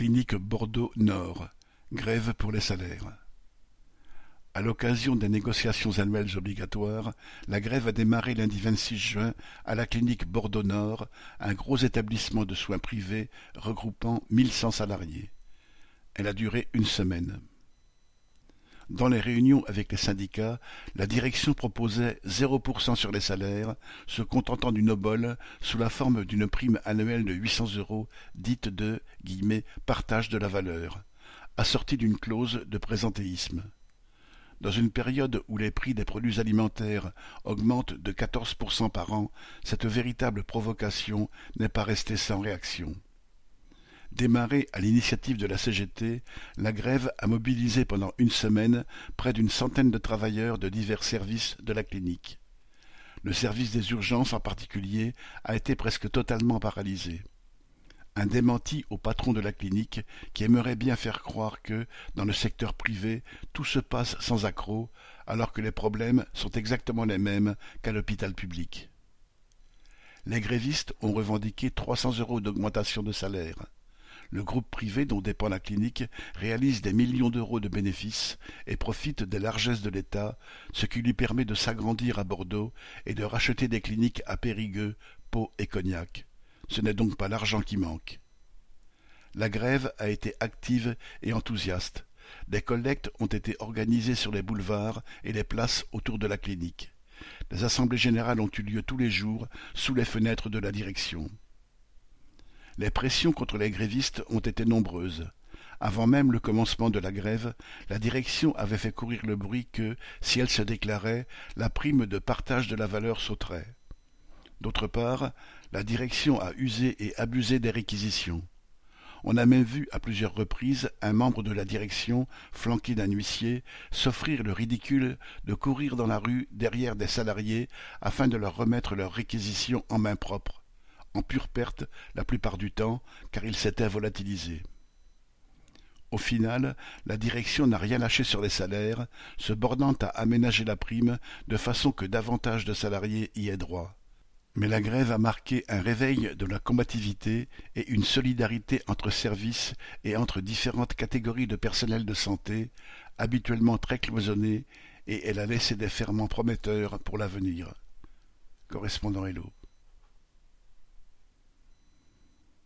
Clinique Bordeaux-Nord, grève pour les salaires. À l'occasion des négociations annuelles obligatoires, la grève a démarré lundi 26 juin à la clinique Bordeaux-Nord, un gros établissement de soins privés regroupant 1100 salariés. Elle a duré une semaine. Dans les réunions avec les syndicats, la direction proposait 0% sur les salaires, se contentant d'une obole sous la forme d'une prime annuelle de 800 euros, dite de « partage de la valeur », assortie d'une clause de présentéisme. Dans une période où les prix des produits alimentaires augmentent de 14% par an, cette véritable provocation n'est pas restée sans réaction. Démarrée à l'initiative de la CGT, la grève a mobilisé pendant une semaine près d'une centaine de travailleurs de divers services de la clinique. Le service des urgences en particulier a été presque totalement paralysé. Un démenti au patron de la clinique qui aimerait bien faire croire que, dans le secteur privé, tout se passe sans accroc, alors que les problèmes sont exactement les mêmes qu'à l'hôpital public. Les grévistes ont revendiqué 300 euros d'augmentation de salaire. Le groupe privé dont dépend la clinique réalise des millions d'euros de bénéfices et profite des largesses de l'État, ce qui lui permet de s'agrandir à Bordeaux et de racheter des cliniques à Périgueux, Pau et Cognac. Ce n'est donc pas l'argent qui manque. La grève a été active et enthousiaste. Des collectes ont été organisées sur les boulevards et les places autour de la clinique. Des assemblées générales ont eu lieu tous les jours sous les fenêtres de la direction. Les pressions contre les grévistes ont été nombreuses. Avant même le commencement de la grève, la direction avait fait courir le bruit que, si elle se déclarait, la prime de partage de la valeur sauterait. D'autre part, la direction a usé et abusé des réquisitions. On a même vu à plusieurs reprises un membre de la direction, flanqué d'un huissier, s'offrir le ridicule de courir dans la rue derrière des salariés afin de leur remettre leurs réquisitions en main propre en pure perte la plupart du temps, car il s'était volatilisé. Au final, la direction n'a rien lâché sur les salaires, se bornant à aménager la prime de façon que davantage de salariés y aient droit. Mais la grève a marqué un réveil de la combativité et une solidarité entre services et entre différentes catégories de personnel de santé, habituellement très cloisonnés, et elle a laissé des ferments prometteurs pour l'avenir. Correspondant Hello.